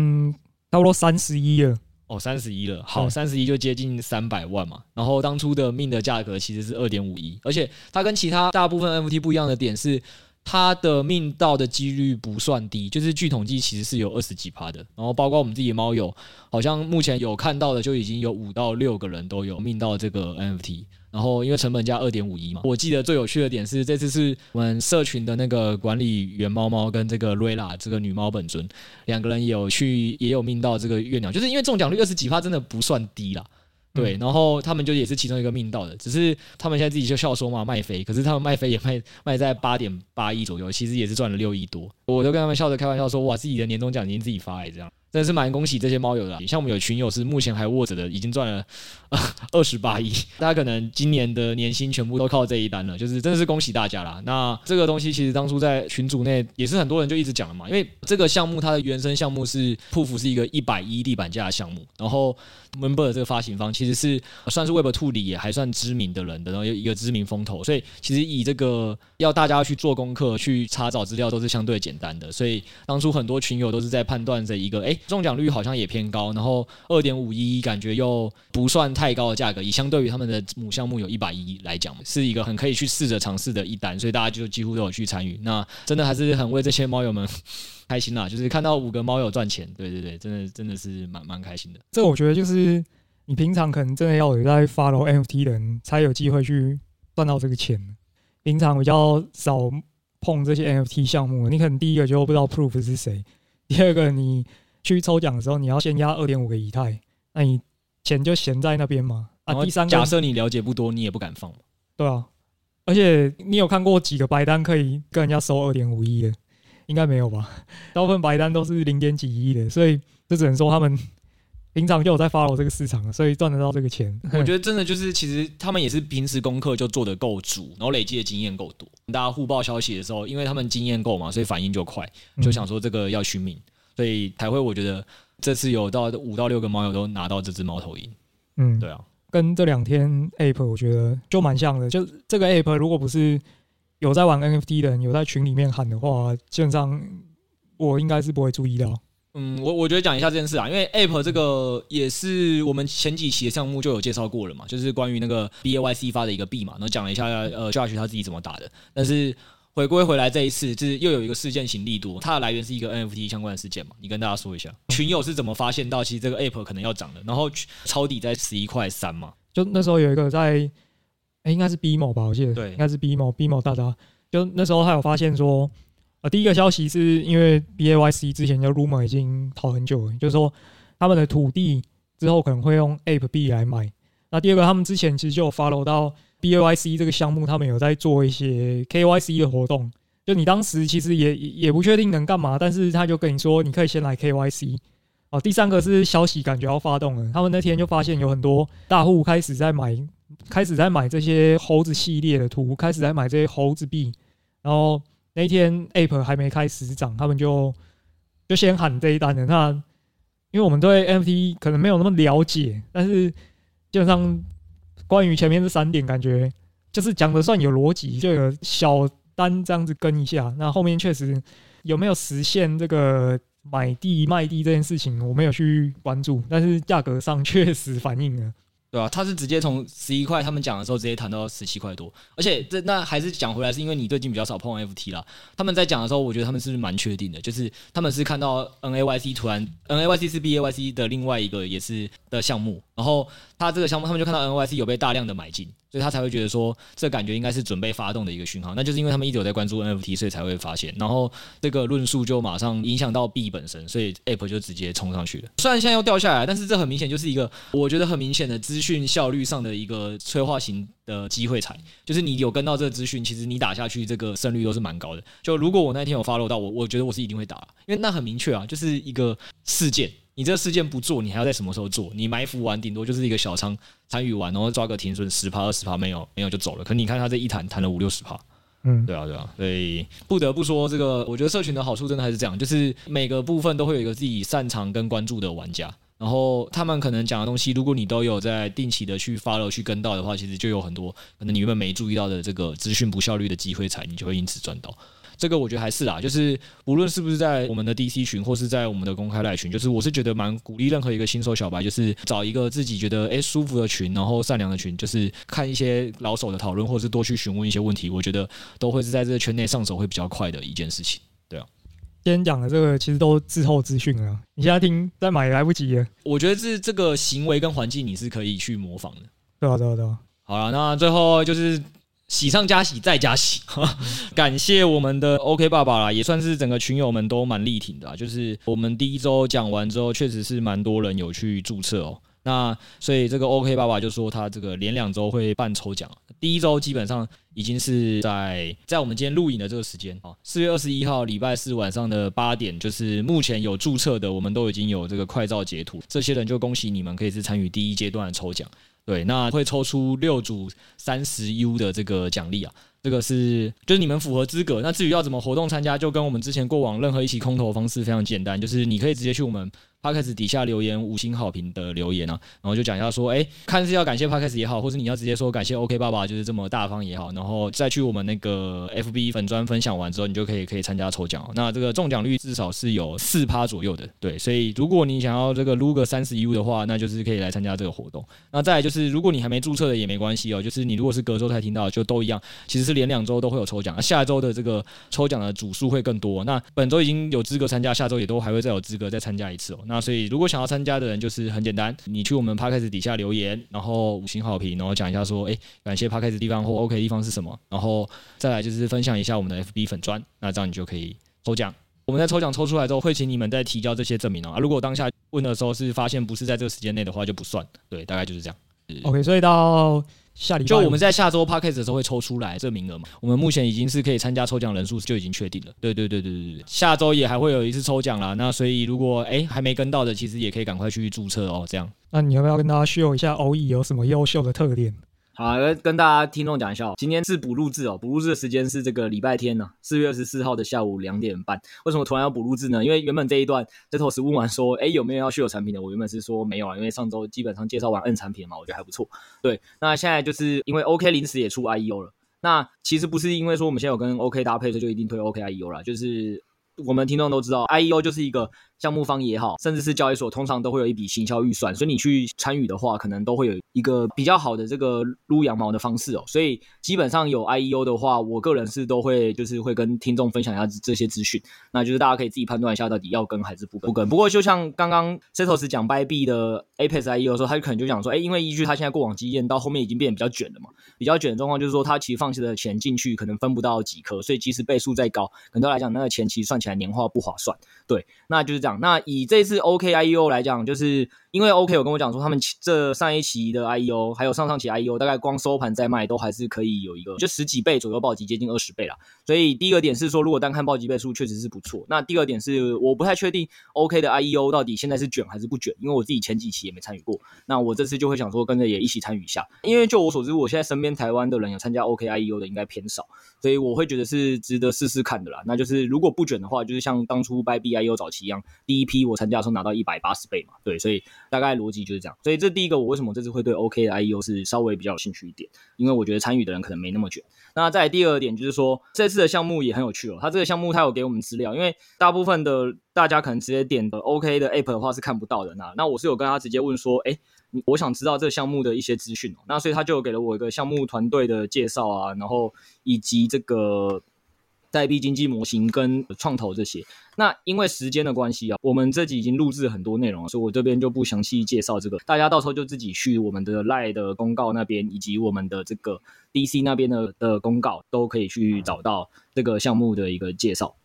差不多三十一了。哦，三十一了。好，三十一就接近三百万嘛。然后当初的命的价格其实是二点五一，而且它跟其他大部分 NFT 不一样的点是，它的命到的几率不算低，就是据统计其实是有二十几趴的。然后包括我们自己的猫友，好像目前有看到的就已经有五到六个人都有命到这个 NFT。然后因为成本价二点五一嘛，我记得最有趣的点是这次是我们社群的那个管理员猫猫跟这个瑞拉这个女猫本尊两个人有去也有命到这个月鸟，就是因为中奖率二十几趴真的不算低啦。对，然后他们就也是其中一个命到的，只是他们现在自己就笑说嘛，卖飞，可是他们卖飞也卖卖在八点八亿左右，其实也是赚了六亿多。我都跟他们笑着开玩笑说，哇，自己的年终奖金自己发哎，这样。真的是蛮恭喜这些猫友的，像我们有群友是目前还握着的，已经赚了二十八亿，大家可能今年的年薪全部都靠这一单了，就是真的是恭喜大家啦。那这个东西其实当初在群组内也是很多人就一直讲了嘛，因为这个项目它的原生项目是 POOF 是一个一百一地板价的项目，然后 Member 这个发行方其实是算是 Web2 里也还算知名的人的，然后有一个知名风投，所以其实以这个要大家去做功课去查找资料都是相对简单的，所以当初很多群友都是在判断这一个哎。中奖率好像也偏高，然后二点五一感觉又不算太高的价格，以相对于他们的母项目有一百一来讲，是一个很可以去试着尝试的一单，所以大家就几乎都有去参与。那真的还是很为这些猫友们 <laughs> 开心啦，就是看到五个猫友赚钱，对对对，真的真的是蛮蛮开心的。这我觉得就是你平常可能真的要有在 follow NFT 的人才有机会去赚到这个钱，平常比较少碰这些 NFT 项目，你可能第一个就不知道 Proof 是谁，第二个你。去抽奖的时候，你要先押二点五个以太，那你钱就闲在那边嘛。啊，第三个，假设你了解不多，你也不敢放。对啊，而且你有看过几个白单可以跟人家收二点五亿的？应该没有吧？<laughs> 大部分白单都是零点几亿的，所以这只能说他们平常就有在 follow 这个市场，所以赚得到这个钱。<laughs> 我觉得真的就是，其实他们也是平时功课就做得够足，然后累积的经验够多。大家互报消息的时候，因为他们经验够嘛，所以反应就快，就想说这个要续命。所以台会，我觉得这次有到五到六个猫友都拿到这只猫头鹰。嗯，对啊，跟这两天 Ape 我觉得就蛮像的。就这个 Ape 如果不是有在玩 NFT 的人，有在群里面喊的话，基本上我应该是不会注意到。嗯，我我觉得讲一下这件事啊，因为 Ape 这个也是我们前几期的项目就有介绍过了嘛，就是关于那个 BAYC 发的一个币嘛，然后讲了一下呃 Josh 他自己怎么打的，但是。回归回来这一次，就是又有一个事件型力多，它的来源是一个 NFT 相关的事件嘛？你跟大家说一下，群友是怎么发现到其实这个 Ape 可能要涨的，然后抄底在十一块三嘛？就那时候有一个在，哎、欸，应该是 BMO 吧？我记得对，应该是 BMO，BMO 大大。就那时候他有发现说，呃，第一个消息是因为 BAYC 之前就 Rumor 已经跑很久了，就是说他们的土地之后可能会用 Ape 币来买。那第二个，他们之前其实就有 follow 到。B A Y C 这个项目，他们有在做一些 K Y C 的活动。就你当时其实也也不确定能干嘛，但是他就跟你说，你可以先来 K Y C。哦，第三个是消息感觉要发动了，他们那天就发现有很多大户开始在买，开始在买这些猴子系列的图，开始在买这些猴子币。然后那天 Ape 还没开始涨，他们就就先喊这一单的。那因为我们对 M T 可能没有那么了解，但是基本上。关于前面这三点，感觉就是讲的算有逻辑，就有小单这样子跟一下。那后面确实有没有实现这个买地卖地这件事情，我没有去关注，但是价格上确实反映了。对啊，他是直接从十一块，他们讲的时候直接谈到十七块多，而且这那还是讲回来，是因为你最近比较少碰 FT 啦。他们在讲的时候，我觉得他们是蛮确定的，就是他们是看到 NAYC 突然 NAYC 是 BAYC 的另外一个也是的项目，然后他这个项目他们就看到 NAYC 有被大量的买进。所以他才会觉得说，这感觉应该是准备发动的一个讯号，那就是因为他们一直有在关注 NFT，所以才会发现，然后这个论述就马上影响到币本身，所以 Ape 就直接冲上去了。虽然现在又掉下来，但是这很明显就是一个我觉得很明显的资讯效率上的一个催化型的机会才，就是你有跟到这个资讯，其实你打下去这个胜率都是蛮高的。就如果我那天有 follow 到我，我觉得我是一定会打，因为那很明确啊，就是一个事件。你这个事件不做，你还要在什么时候做？你埋伏完，顶多就是一个小仓参与完，然后抓个停损十趴二十趴，没有没有就走了。可你看他这一弹弹了五六十趴，嗯，对啊对啊，所以不得不说这个，我觉得社群的好处真的还是这样，就是每个部分都会有一个自己擅长跟关注的玩家，然后他们可能讲的东西，如果你都有在定期的去 follow 去跟到的话，其实就有很多可能你原本没注意到的这个资讯不效率的机会才你就会因此赚到。这个我觉得还是啦，就是无论是不是在我们的 DC 群，或是在我们的公开赖群，就是我是觉得蛮鼓励任何一个新手小白，就是找一个自己觉得诶舒服的群，然后善良的群，就是看一些老手的讨论，或者是多去询问一些问题，我觉得都会是在这个圈内上手会比较快的一件事情。对啊，今天讲的这个其实都滞后资讯了，你现在听再买也来不及了。我觉得是这个行为跟环境你是可以去模仿的。对啊，对啊，对啊。好了，那最后就是。喜上加喜，再加喜，<laughs> 感谢我们的 OK 爸爸啦，也算是整个群友们都蛮力挺的啊。就是我们第一周讲完之后，确实是蛮多人有去注册哦。那所以这个 OK 爸爸就说他这个连两周会办抽奖，第一周基本上已经是在在我们今天录影的这个时间啊，四月二十一号礼拜四晚上的八点，就是目前有注册的，我们都已经有这个快照截图，这些人就恭喜你们可以是参与第一阶段的抽奖。对，那会抽出六组三十 U 的这个奖励啊，这个是就是你们符合资格。那至于要怎么活动参加，就跟我们之前过往任何一期空投方式非常简单，就是你可以直接去我们。Podcast 底下留言五星好评的留言啊，然后就讲一下说，哎，看是要感谢 Podcast 也好，或是你要直接说感谢 OK 爸爸就是这么大方也好，然后再去我们那个 FB 粉专分享完之后，你就可以可以参加抽奖。那这个中奖率至少是有四趴左右的，对，所以如果你想要这个撸个三十 U 的话，那就是可以来参加这个活动。那再来就是，如果你还没注册的也没关系哦，就是你如果是隔周才听到，就都一样，其实是连两周都会有抽奖。下周的这个抽奖的组数会更多。那本周已经有资格参加，下周也都还会再有资格再参加一次哦。那所以如果想要参加的人就是很简单，你去我们 Podcast 底下留言，然后五星好评，然后讲一下说，哎，感谢 Podcast 的地方或 OK 地方是什么，然后再来就是分享一下我们的 FB 粉砖，那这样你就可以抽奖。我们在抽奖抽出来之后，会请你们再提交这些证明啊。如果当下问的时候是发现不是在这个时间内的话，就不算。对，大概就是这样。OK，所以到。下礼拜就我们在下周 podcast 的时候会抽出来这名额嘛？我们目前已经是可以参加抽奖人数就已经确定了。对对对对对对，下周也还会有一次抽奖啦。那所以如果哎还没跟到的，其实也可以赶快去注册哦。这样，那你要不要跟大家秀一下 OE 有什么优秀的特点？好，跟大家听众讲一下，今天是补录制哦，补录制的时间是这个礼拜天呢，四月二十四号的下午两点半。为什么突然要补录制呢？因为原本这一段这头是问完说，哎，有没有要续有产品的？我原本是说没有啊，因为上周基本上介绍完 N 产品嘛，我觉得还不错。对，那现在就是因为 OK 临时也出 IEO 了，那其实不是因为说我们现在有跟 OK 搭配，所以就一定推 OK IEO 了，就是我们听众都知道 IEO 就是一个。项目方也好，甚至是交易所，通常都会有一笔行销预算，所以你去参与的话，可能都会有一个比较好的这个撸羊毛的方式哦。所以基本上有 IEO 的话，我个人是都会就是会跟听众分享一下这些资讯，那就是大家可以自己判断一下到底要跟还是不跟。不跟。不过就像刚刚 Setos 讲 b y b 的 Apex IEO 的时候，他就可能就讲说，哎，因为依据他现在过往经验，到后面已经变得比较卷了嘛，比较卷的状况就是说，他其实放弃的钱进去可能分不到几颗，所以即使倍数再高，可能来讲那个钱其实算起来年化不划算。对，那就是这样。那以这次 OK IEO 来讲，就是。因为 OK 有跟我讲说，他们这上一期的 IEO 还有上上期 IEO，大概光收盘再卖都还是可以有一个就十几倍左右暴击，接近二十倍啦。所以第一个点是说，如果单看暴击倍数，确实是不错。那第二点是，我不太确定 OK 的 IEO 到底现在是卷还是不卷，因为我自己前几期也没参与过。那我这次就会想说，跟着也一起参与一下。因为就我所知，我现在身边台湾的人有参加 OK IEO 的应该偏少，所以我会觉得是值得试试看的啦。那就是如果不卷的话，就是像当初 Bybit IEO 早期一样，第一批我参加的时候拿到一百八十倍嘛。对，所以大概逻辑就是。这样，所以这第一个，我为什么这次会对 OK 的 IEO 是稍微比较有兴趣一点？因为我觉得参与的人可能没那么卷。那再第二点就是说，这次的项目也很有趣哦。它这个项目它有给我们资料，因为大部分的大家可能直接点的 OK 的 App 的话是看不到的。那那我是有跟他直接问说，哎，我想知道这个项目的一些资讯哦。那所以他就给了我一个项目团队的介绍啊，然后以及这个。代币经济模型跟创投这些，那因为时间的关系啊，我们这集已经录制很多内容了，所以我这边就不详细介绍这个，大家到时候就自己去我们的 LINE 的公告那边，以及我们的这个 DC 那边的的公告，都可以去找到这个项目的一个介绍。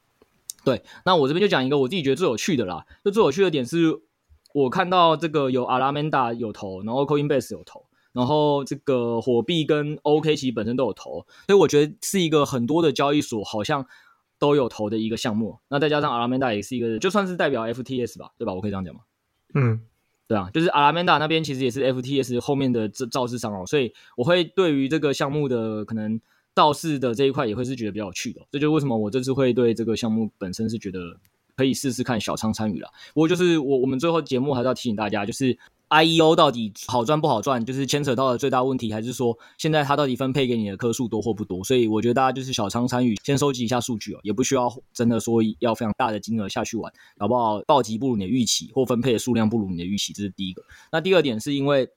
对，那我这边就讲一个我自己觉得最有趣的啦，就最有趣的点是，我看到这个有 Alameda 有投，然后 Coinbase 有投。然后这个火币跟 OK 其实本身都有投，所以我觉得是一个很多的交易所好像都有投的一个项目。那再加上 Alameda 也是一个，就算是代表 FTS 吧，对吧？我可以这样讲吗？嗯，对啊，就是 Alameda 那边其实也是 FTS 后面的造造市商哦，所以我会对于这个项目的可能造市的这一块也会是觉得比较有趣的。这就是为什么我这次会对这个项目本身是觉得可以试试看小仓参与了。不过就是我我们最后节目还是要提醒大家，就是。IEO 到底好赚不好赚，就是牵扯到的最大问题，还是说现在它到底分配给你的颗数多或不多？所以我觉得大家就是小仓参与，先收集一下数据哦，也不需要真的说要非常大的金额下去玩，搞不好暴击不如你的预期，或分配的数量不如你的预期，这是第一个。那第二点是因为。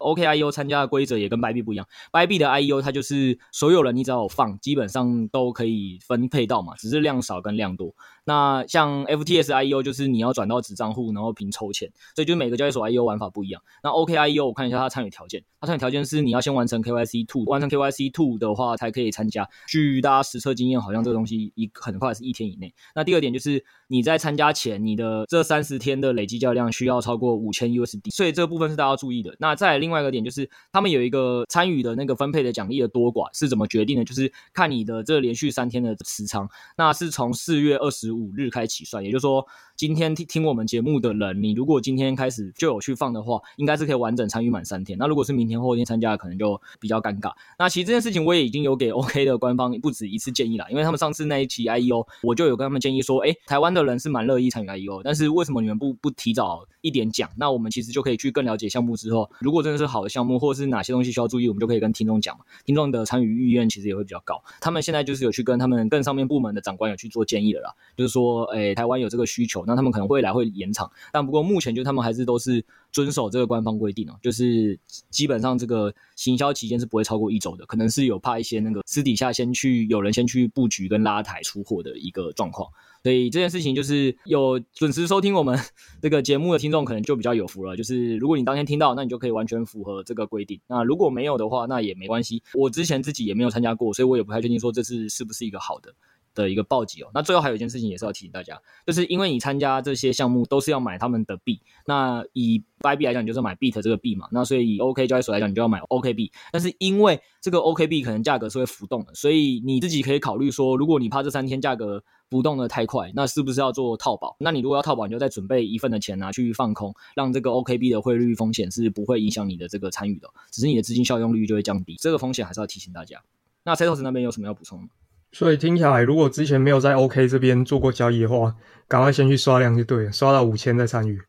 OKIEO 参加的规则也跟 b y b 不一样 b y b 的 IEO 它就是所有人你只要有放，基本上都可以分配到嘛，只是量少跟量多。那像 FTS IEO 就是你要转到子账户，然后凭抽签，所以就每个交易所 IEO 玩法不一样。那 OKIEO 我看一下它参与条件，它参与条件是你要先完成 KYC two，完成 KYC two 的话才可以参加。据大家实测经验，好像这个东西一很快是一天以内。那第二点就是你在参加前，你的这三十天的累计交易量需要超过五千 USD，所以这个部分是大家要注意的。那再另外一个点就是他们有一个参与的那个分配的奖励的多寡是怎么决定的？就是看你的这连续三天的持仓，那是从四月二十五日开始起算，也就是说。今天听听我们节目的人，你如果今天开始就有去放的话，应该是可以完整参与满三天。那如果是明天后天参加，可能就比较尴尬。那其实这件事情我也已经有给 OK 的官方不止一次建议了，因为他们上次那一期 IEO，我就有跟他们建议说，诶，台湾的人是蛮乐意参与 IEO，但是为什么你们不不提早一点讲？那我们其实就可以去更了解项目之后，如果真的是好的项目，或是哪些东西需要注意，我们就可以跟听众讲嘛。听众的参与意愿其实也会比较高。他们现在就是有去跟他们更上面部门的长官有去做建议了啦，就是说，诶，台湾有这个需求，那他们可能未来会。延长，但不过目前就他们还是都是遵守这个官方规定哦，就是基本上这个行销期间是不会超过一周的，可能是有怕一些那个私底下先去有人先去布局跟拉抬出货的一个状况，所以这件事情就是有准时收听我们 <laughs> 这个节目的听众可能就比较有福了，就是如果你当天听到，那你就可以完全符合这个规定，那如果没有的话，那也没关系，我之前自己也没有参加过，所以我也不太确定说这次是不是一个好的。的一个暴击哦，那最后还有一件事情也是要提醒大家，就是因为你参加这些项目都是要买他们的币，那以 b y b 来讲，你就是买 BIT 这个币嘛，那所以以 OK 交易所来讲，你就要买 OK 币，但是因为这个 OK 币可能价格是会浮动的，所以你自己可以考虑说，如果你怕这三天价格浮动的太快，那是不是要做套保？那你如果要套保，你就再准备一份的钱拿去放空，让这个 OK 币的汇率风险是不会影响你的这个参与的，只是你的资金效用率就会降低，这个风险还是要提醒大家。那 Setos 那边有什么要补充吗？所以听起来，如果之前没有在 OK 这边做过交易的话，赶快先去刷量就对了，刷到五千再参与。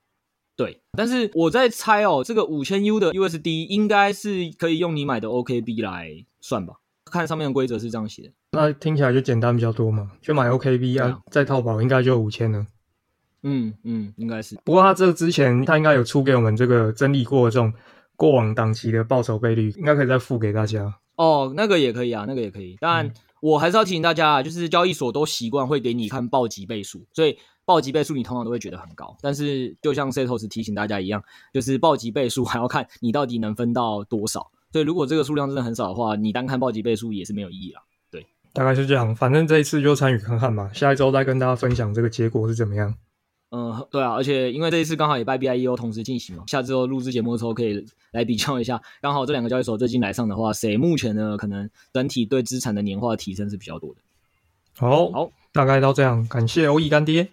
对，但是我在猜哦，这个五千 U 的 USD 应该是可以用你买的 OKB 来算吧？看上面的规则是这样写的。那听起来就简单比较多嘛，就买 OKB 啊，再套保应该就五千了。嗯嗯，应该是。不过他这之前他应该有出给我们这个整理过的这种过往档期的报酬倍率，应该可以再付给大家。哦，那个也可以啊，那个也可以，但。嗯我还是要提醒大家啊，就是交易所都习惯会给你看暴击倍数，所以暴击倍数你通常都会觉得很高。但是就像 Setos 提醒大家一样，就是暴击倍数还要看你到底能分到多少。所以如果这个数量真的很少的话，你单看暴击倍数也是没有意义啦。对，大概是这样。反正这一次就参与看看嘛，下一周再跟大家分享这个结果是怎么样。嗯，对啊，而且因为这一次刚好也 Bybit IEO 同时进行嘛，下周录制节目的时候可以来比较一下，刚好这两个交易所最近来上的话，谁目前呢可能整体对资产的年化提升是比较多的。好，好，大概到这样，感谢欧易干爹。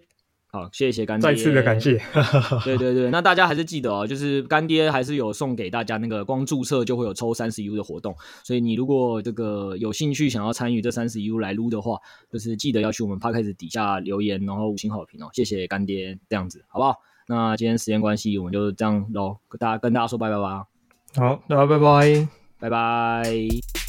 好，谢谢干爹，再次的感谢。<laughs> 对对对，那大家还是记得哦，就是干爹还是有送给大家那个光注册就会有抽三十 U 的活动，所以你如果这个有兴趣想要参与这三十 U 来撸的话，就是记得要去我们 Podcast 底下留言，然后五星好评哦，谢谢干爹，这样子好不好？那今天时间关系，我们就这样喽，大家跟大家说拜拜吧。好，大家拜拜，拜拜。